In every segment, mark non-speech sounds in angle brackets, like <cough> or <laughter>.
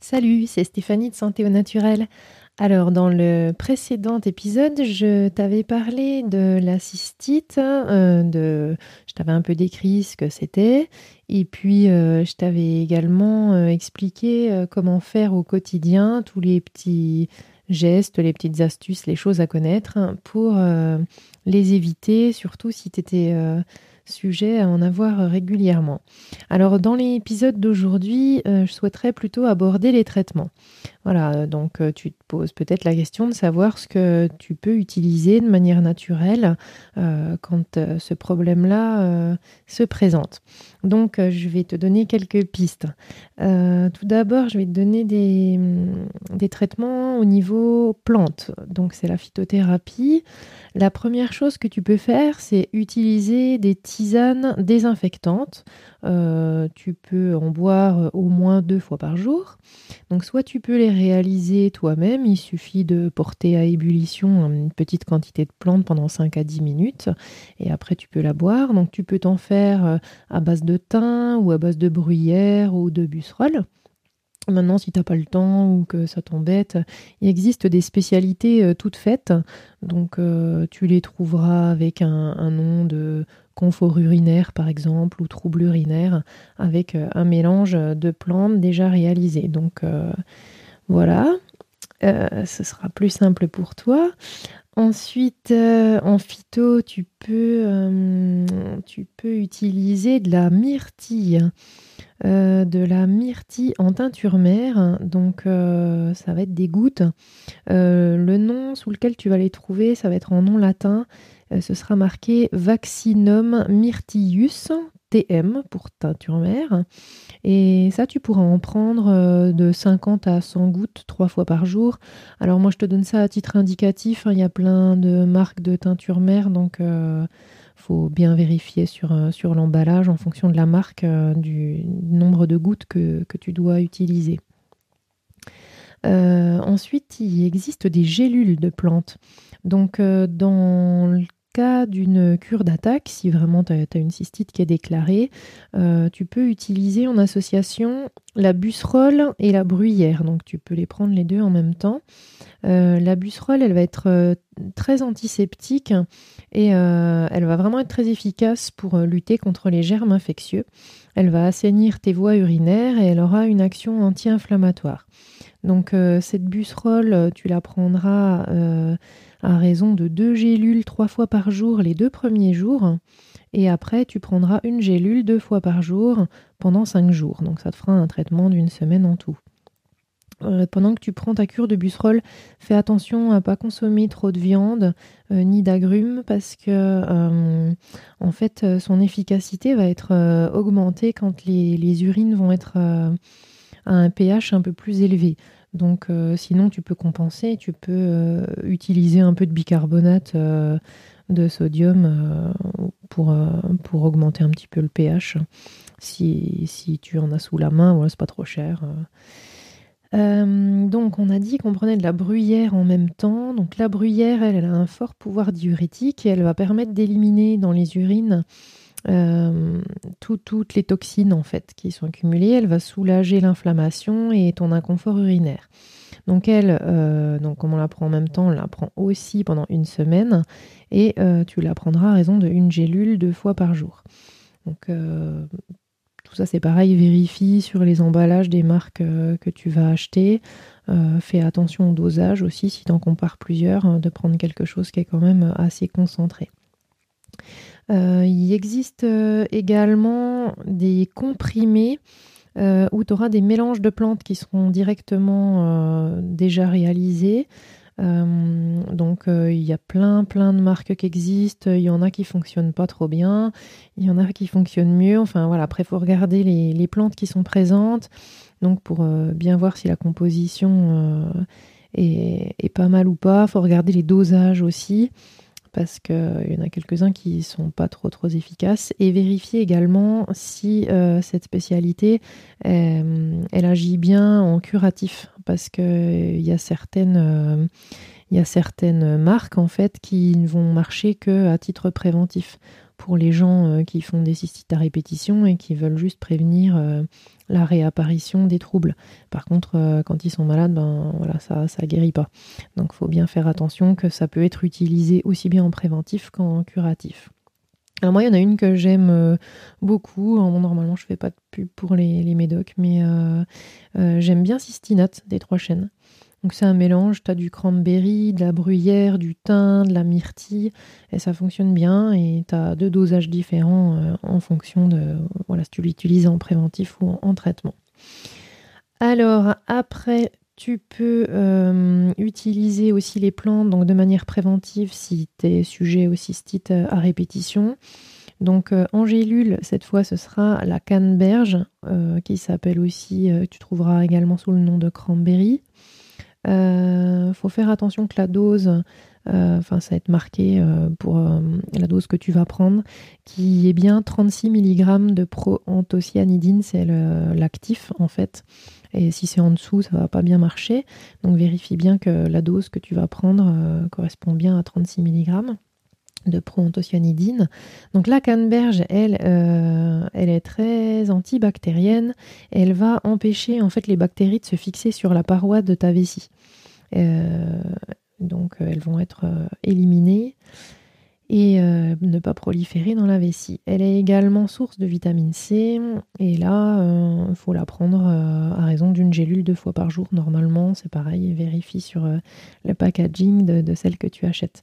Salut, c'est Stéphanie de Santé au Naturel. Alors, dans le précédent épisode, je t'avais parlé de la cystite, euh, de... je t'avais un peu décrit ce que c'était, et puis euh, je t'avais également euh, expliqué comment faire au quotidien tous les petits gestes, les petites astuces, les choses à connaître pour les éviter, surtout si tu étais sujet à en avoir régulièrement. Alors dans l'épisode d'aujourd'hui, je souhaiterais plutôt aborder les traitements. Voilà, euh, donc euh, tu te poses peut-être la question de savoir ce que tu peux utiliser de manière naturelle euh, quand ce problème-là se présente. Donc je vais te donner quelques pistes. tout d'abord, je vais te donner des, mm, des traitements au niveau plante. Donc c'est la phytothérapie. La première chose que tu peux faire, c'est utiliser des tisanes désinfectantes. tu peux en boire au moins deux fois par jour. Donc soit tu peux les réaliser toi-même, il suffit de porter à ébullition une petite quantité de plantes pendant 5 à 10 minutes et après tu peux la boire. Donc tu peux t'en faire euh, à base de thym ou à base de bruyère ou de busserole. Maintenant, si tu n'as pas le temps ou que ça t'embête, il existe des spécialités euh, toutes faites. Donc, euh, tu les trouveras avec un, nom de confort urinaire, par exemple, ou trouble urinaire, avec un mélange de plantes déjà réalisées. Donc, voilà, euh, ce sera plus simple pour toi. Ensuite, euh, en phyto, tu peux, euh, tu peux utiliser de la myrtille. De la myrtille en teinture mère, donc ça va être des gouttes. le nom sous lequel tu vas les trouver, ça va être en nom latin. ce sera marqué Vaccinum myrtillus, TM pour teinture mère. Et ça, tu pourras en prendre euh, de 50 à 100 gouttes trois fois par jour. Alors moi, je te donne ça à titre indicatif. Hein. Il y a plein de marques de teinture mère, donc euh, faut bien vérifier sur, euh, sur l'emballage en fonction de la marque du nombre de gouttes que, tu dois utiliser. ensuite, il existe des gélules de plantes. Donc, dans le cas d'une cure d'attaque, si vraiment tu as, une cystite qui est déclarée, euh, tu peux utiliser en association la busserole et la bruyère. Donc tu peux les prendre les deux en même temps. Euh, la busserole, elle va être euh, très antiseptique et elle va vraiment être très efficace pour lutter contre les germes infectieux. Elle va assainir tes voies urinaires et elle aura une action anti-inflammatoire. Donc cette busserole, tu la prendras à raison de deux gélules trois fois par jour les deux premiers jours. Et après, tu prendras une gélule deux fois par jour pendant cinq jours. Donc ça te fera un traitement d'une semaine en tout. Euh, pendant que tu prends ta cure de busserole, fais attention à pas consommer trop de viande euh, ni d'agrumes parce que euh, en fait son efficacité va être augmentée quand les, urines vont être à un pH un peu plus élevé. Donc sinon, tu peux compenser, tu peux utiliser un peu de bicarbonate de sodium pour, pour augmenter un petit peu le pH. Si, si tu en as sous la main, voilà, c'est pas trop cher. donc on a dit qu'on prenait de la bruyère en même temps. Donc la bruyère, elle, a un fort pouvoir diurétique elle va permettre d'éliminer dans les urines euh, toutes les toxines en fait qui sont accumulées. Elle va soulager l'inflammation et ton inconfort urinaire. Donc elle, euh, comme on la prend en même temps, on la prend aussi pendant une semaine et euh, tu la prendras à raison de une gélule deux fois par jour. Donc tout ça c'est pareil, vérifie sur les emballages des marques que tu vas acheter. fais attention au dosage aussi si tu en compares plusieurs, hein, de prendre quelque chose qui est quand même assez concentré. Euh, il existe euh, également des comprimés euh, où tu auras des mélanges de plantes qui seront directement déjà réalisés. donc il y a plein plein de marques qui existent, il y en a qui fonctionnent pas trop bien, il y en a qui fonctionnent mieux. Enfin voilà, après il faut regarder les, plantes qui sont présentes, donc pour bien voir si la composition est, est, pas mal ou pas. Il faut regarder les dosages aussi parce qu'il y en a quelques-uns qui sont pas trop trop efficaces et vérifier également si euh, cette spécialité euh, elle agit bien en curatif parce que il y a certaines euh, y a certaines marques en fait qui ne vont marcher que à titre préventif. Pour les gens qui font des cystites à répétition et qui veulent juste prévenir la réapparition des troubles. Par contre, quand ils sont malades, ben voilà, ça ne guérit pas. Donc il faut bien faire attention que ça peut être utilisé aussi bien en préventif qu'en curatif. Alors moi, il y en a une que j'aime euh, beaucoup. normalement, je fais pas de pub pour les, médocs, mais euh, euh, j'aime bien Sistinate des trois chaînes. Donc c'est un mélange, tu as du cranberry, de la bruyère, du thym, de la myrtille, et ça fonctionne bien, et tu as deux dosages différents en fonction de voilà, si tu l'utilises en préventif ou en traitement. Alors après tu peux euh, utiliser aussi les plantes donc de manière préventive si tu es sujet au cystite euh, à répétition. Donc euh, en gélule, cette fois ce sera la canneberge qui s'appelle aussi, tu trouveras également sous le nom de cranberry. Il faut faire attention que la dose, enfin ça va être marqué pour la dose que tu vas prendre, qui est bien 36 mg de proanthocyanidine, c'est l'actif en fait. Et si c'est en dessous, ça va pas bien marcher. Donc vérifie bien que la dose que tu vas prendre euh, correspond bien à 36 mg de proanthocyanidine. Donc la canneberge, elle, euh, elle est très antibactérienne. Elle va empêcher en fait les bactéries de se fixer sur la paroi de ta vessie. Euh, donc elles vont être éliminées et euh, ne pas proliférer dans la vessie. Elle est également source de vitamine C et là, il euh, faut la prendre euh, à raison d'une gélule deux fois par jour. Normalement, c'est pareil, vérifie sur le packaging de, celle que tu achètes.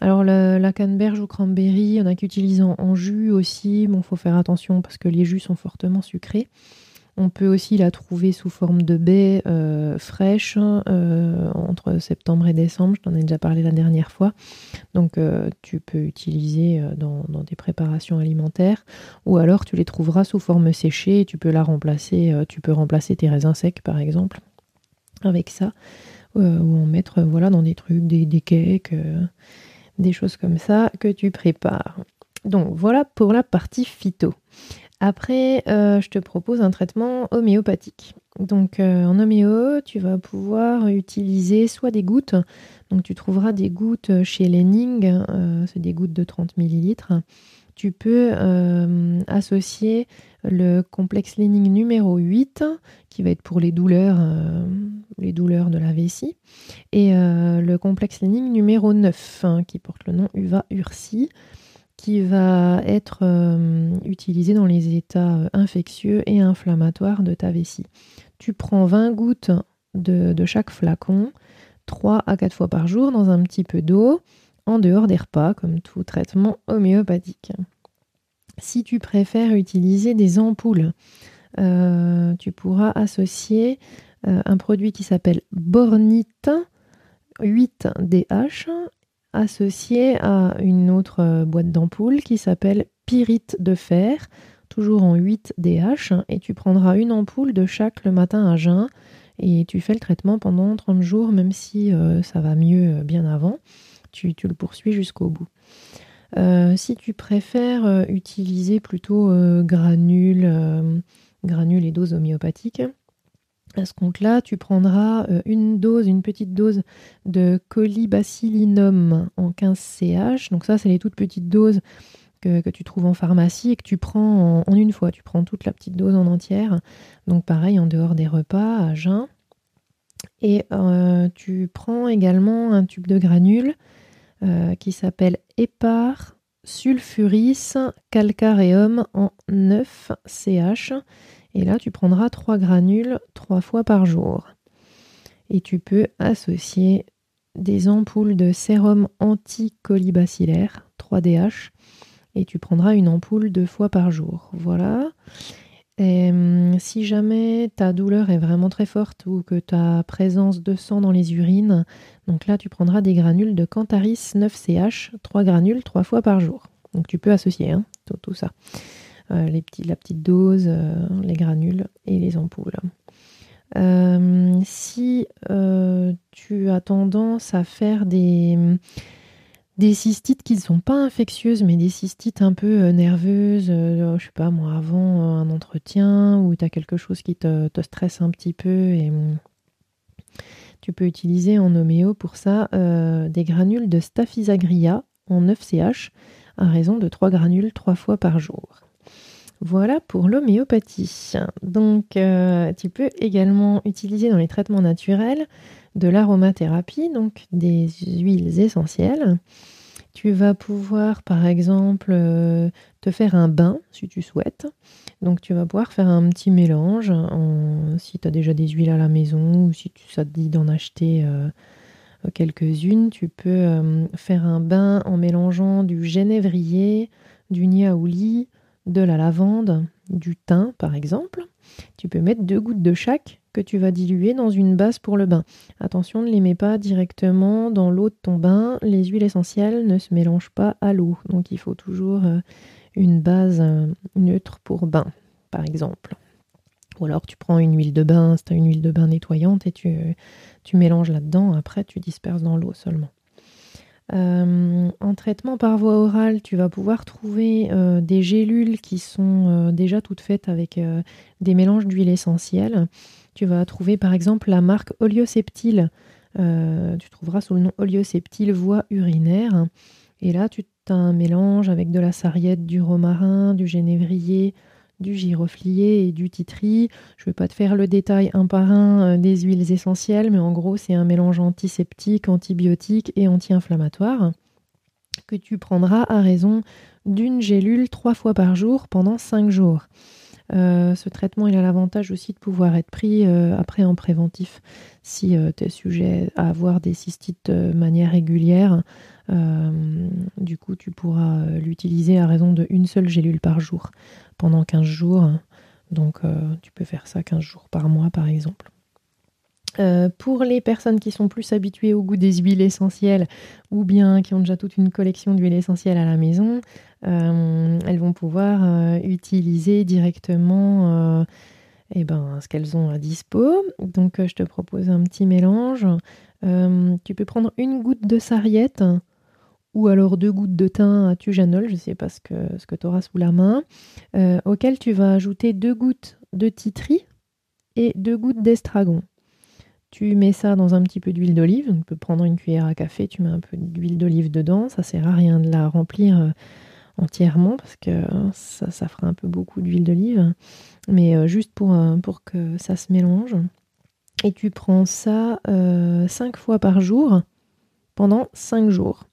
Alors la canneberge ou cranberry, il y en a qui utilisent en, jus aussi. Bon, faut faire attention parce que les jus sont fortement sucrés. On peut aussi la trouver sous forme de baies euh, fraîches euh, entre septembre et décembre. Je t'en ai déjà parlé la dernière fois. Donc euh, tu peux utiliser dans, des préparations alimentaires ou alors tu les trouveras sous forme séchée et tu peux la remplacer. tu peux remplacer tes raisins secs par exemple avec ça ou en mettre voilà dans des trucs, des cakes, des choses comme ça que tu prépares. Donc voilà pour la partie phyto. Après, euh, je te propose un traitement homéopathique. Donc euh, en homéo, tu vas pouvoir utiliser soit des gouttes, donc tu trouveras des gouttes chez Lenning, euh, c'est des gouttes de 30 ml. Tu peux associer le complexe Lenning numéro 8, qui va être pour les douleurs, les douleurs de la vessie, et le complexe Lenning numéro 9, hein, qui porte le nom Uva Ursi qui va être euh, utilisé dans les états euh, infectieux et inflammatoires de ta vessie. Tu prends 20 gouttes de, chaque flacon, 3 à 4 fois par jour dans un petit peu d'eau, en dehors des repas, comme tout traitement homéopathique. Si tu préfères utiliser des ampoules, euh, tu pourras associer un produit qui s'appelle Bornite 8DH associé à une autre euh, boîte d'ampoule qui s'appelle Pyrite de fer, toujours en 8DH, et tu prendras une ampoule de chaque le matin à jeun, et tu fais le traitement pendant 30 jours, même si euh, ça va mieux euh, bien avant, tu, le poursuis jusqu'au bout. si tu préfères utiliser plutôt granules, granules et doses homéopathiques, à ce compte-là, tu prendras euh, une dose, une petite dose de colibacillinum en 15 CH. Donc ça, c'est les toutes petites doses que, tu trouves en pharmacie et que tu prends en, une fois. Tu prends toute la petite dose en entière. Donc pareil, en dehors des repas, à jeun. Et euh, tu prends également un tube de granules euh, qui s'appelle Epar sulfuris calcareum en 9 CH et là, tu prendras 3 granules 3 fois par jour. Et tu peux associer des ampoules de sérum anticolibacillaire 3DH et tu prendras une ampoule deux fois par jour. Voilà. Et, hum, si jamais ta douleur est vraiment très forte ou que tu as présence de sang dans les urines, donc là tu prendras des granules de Cantaris 9CH, 3 granules 3 fois par jour. Donc tu peux associer hein, tout, ça. Euh, la petite dose, euh, les granules et les ampoules. Euh, si tu as tendance à faire des, des cystites qui ne sont pas infectieuses, mais des cystites un peu nerveuses, je sais pas moi, avant un entretien, ou tu as quelque chose qui te, stresse un petit peu, et tu peux utiliser en homéo pour ça des granules de Staphysagria en 9CH à raison de 3 granules 3 fois par jour. Voilà pour l'homéopathie. Donc, euh, tu peux également utiliser dans les traitements naturels de l'aromathérapie, donc des huiles essentielles. Tu vas pouvoir, par exemple, euh, te faire un bain si tu souhaites. Donc, tu vas pouvoir faire un petit mélange. si tu as déjà des huiles à la maison ou si ça te dit d'en acheter euh, quelques-unes, tu peux faire un bain en mélangeant du genévrier, du niaouli, de la lavande, du thym par exemple. Tu peux mettre deux gouttes de chaque que tu vas diluer dans une base pour le bain. Attention, ne les mets pas directement dans l'eau de ton bain. Les huiles essentielles ne se mélangent pas à l'eau. Donc il faut toujours euh, une base euh, neutre pour bain, par exemple. Ou alors tu prends une huile de bain, as une huile de bain nettoyante et tu, tu mélanges là-dedans. Après, tu disperses dans l'eau seulement. Euh, en traitement par voie orale, tu vas pouvoir trouver euh, des gélules qui sont euh, déjà toutes faites avec des mélanges d'huile essentielle. Tu vas trouver par exemple la marque Olioseptile. tu trouveras sous le nom Olioseptile voie urinaire. Et là, tu as un mélange avec de la sarriette, du romarin, du génévrier, du giroflier et du titri. Je ne vais pas te faire le détail un par un euh, des huiles essentielles, mais en gros, c'est un mélange antiseptique, antibiotique et anti-inflammatoire que tu prendras à raison d'une gélule trois fois par jour pendant cinq jours. Euh, ce traitement, il a l'avantage aussi de pouvoir être pris euh, après en préventif si tu es sujet à avoir des cystites de manière régulière. du coup, tu pourras l'utiliser à raison de une seule gélule par jour pendant 15 jours. Donc euh, tu peux faire ça 15 jours par mois par exemple. Euh, pour les personnes qui sont plus habituées au goût des huiles essentielles ou bien qui ont déjà toute une collection d'huiles essentielles à la maison, euh, elles vont pouvoir utiliser directement eh ben, ce qu'elles ont à dispo. Donc je te propose un petit mélange. tu peux prendre une goutte de sarriette ou alors deux gouttes de thym à tujanol, je ne sais pas ce que, ce tu auras sous la main, euh, auquel tu vas ajouter deux gouttes de titri et deux gouttes d'estragon. Tu mets ça dans un petit peu d'huile d'olive, tu peux prendre une cuillère à café, tu mets un peu d'huile d'olive dedans, ça sert à rien de la remplir euh, entièrement parce que ça, ça, fera un peu beaucoup d'huile d'olive, mais euh, juste pour, pour que ça se mélange. Et tu prends ça cinq fois par jour pendant cinq jours.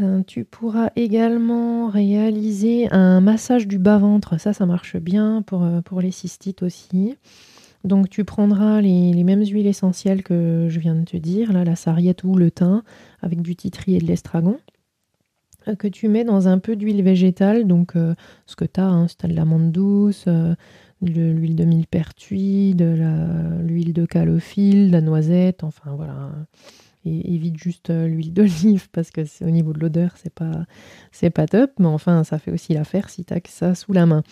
Euh, tu pourras également réaliser un massage du bas-ventre. Ça, ça marche bien pour, euh, les cystites aussi. Donc tu prendras les, mêmes huiles essentielles que je viens de te dire, là, la sarriette ou le thym, avec du titri et de l'estragon, euh, que tu mets dans un peu d'huile végétale, donc ce que tu as, hein, si tu as de l'amande douce, de l'huile de millepertuis, de l'huile de calophylle, de la noisette, enfin voilà évite juste euh, l'huile d'olive <laughs> parce que au niveau de l'odeur, c'est pas, c'est pas top. Mais enfin, ça fait aussi l'affaire si tu as que ça sous la main.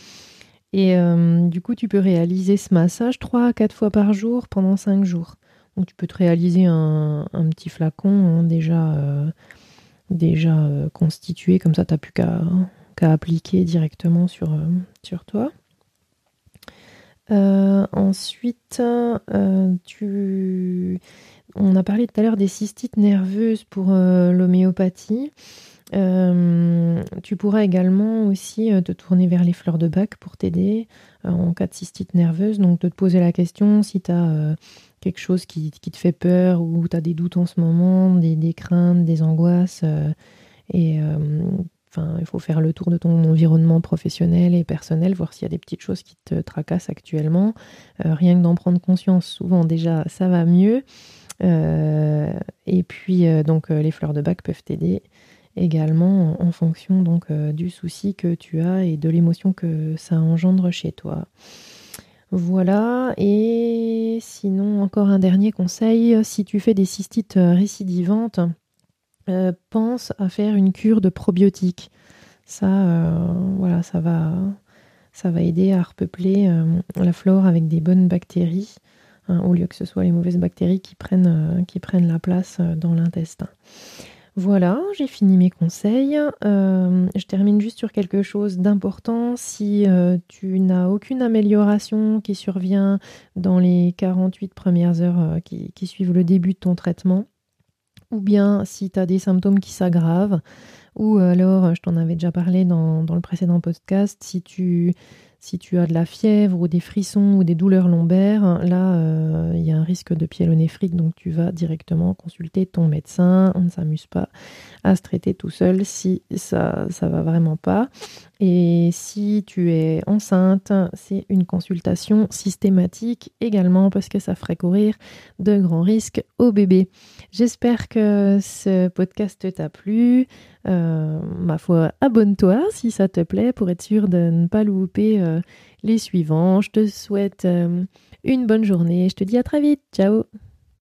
Et euh, du coup, tu peux réaliser ce massage 3 à 4 fois par jour pendant 5 jours. Donc, tu peux te réaliser un, petit flacon hein, déjà, euh, déjà constitué. Comme ça, tu n'as plus qu'à appliquer directement sur, sur toi. ensuite, tu on a parlé tout à l'heure des cystites nerveuses pour euh, l'homéopathie. Euh, tu pourras également aussi euh, te tourner vers les fleurs de bac pour t'aider en cas de cystite nerveuse. Donc, de te poser la question si tu as quelque chose qui, te fait peur ou tu as des doutes en ce moment, des, craintes, des angoisses. et enfin, il faut faire le tour de ton environnement professionnel et personnel, voir s'il y a des petites choses qui te tracassent actuellement. rien que d'en prendre conscience, souvent déjà, ça va mieux. Euh, et puis, euh, donc, euh, les fleurs de bac peuvent t'aider également en fonction donc du souci que tu as et de l'émotion que ça engendre chez toi. Voilà, et sinon encore un dernier conseil, si tu fais des cystites récidivantes, pense à faire une cure de probiotiques. Ça, va, aider à repeupler la flore avec des bonnes bactéries Hein, au lieu que ce soit les mauvaises bactéries qui prennent, euh, la place euh, dans l'intestin. Voilà, j'ai fini mes conseils. Euh, je termine juste sur quelque chose d'important. Si tu n'as aucune amélioration qui survient dans les 48 premières heures qui, qui, suivent le début de ton traitement, ou bien si tu as des symptômes qui s'aggravent, Ou alors, je t'en avais déjà parlé dans le précédent podcast, si tu si tu as de la fièvre ou des frissons ou des douleurs lombaires, là, euh, il y a un risque de pyélonéphrite, donc tu vas directement consulter ton médecin. On ne s'amuse pas à se traiter tout seul si ça ça va vraiment pas. Et si tu es enceinte, c'est une consultation systématique également parce que ça ferait courir de grands risques au bébé. J'espère que ce podcast t'a plu. Euh, ma foi, abonne-toi si ça te plaît pour être sûr de ne pas louper euh, les suivants. Je te souhaite euh, une bonne journée. Je te dis à très vite. Ciao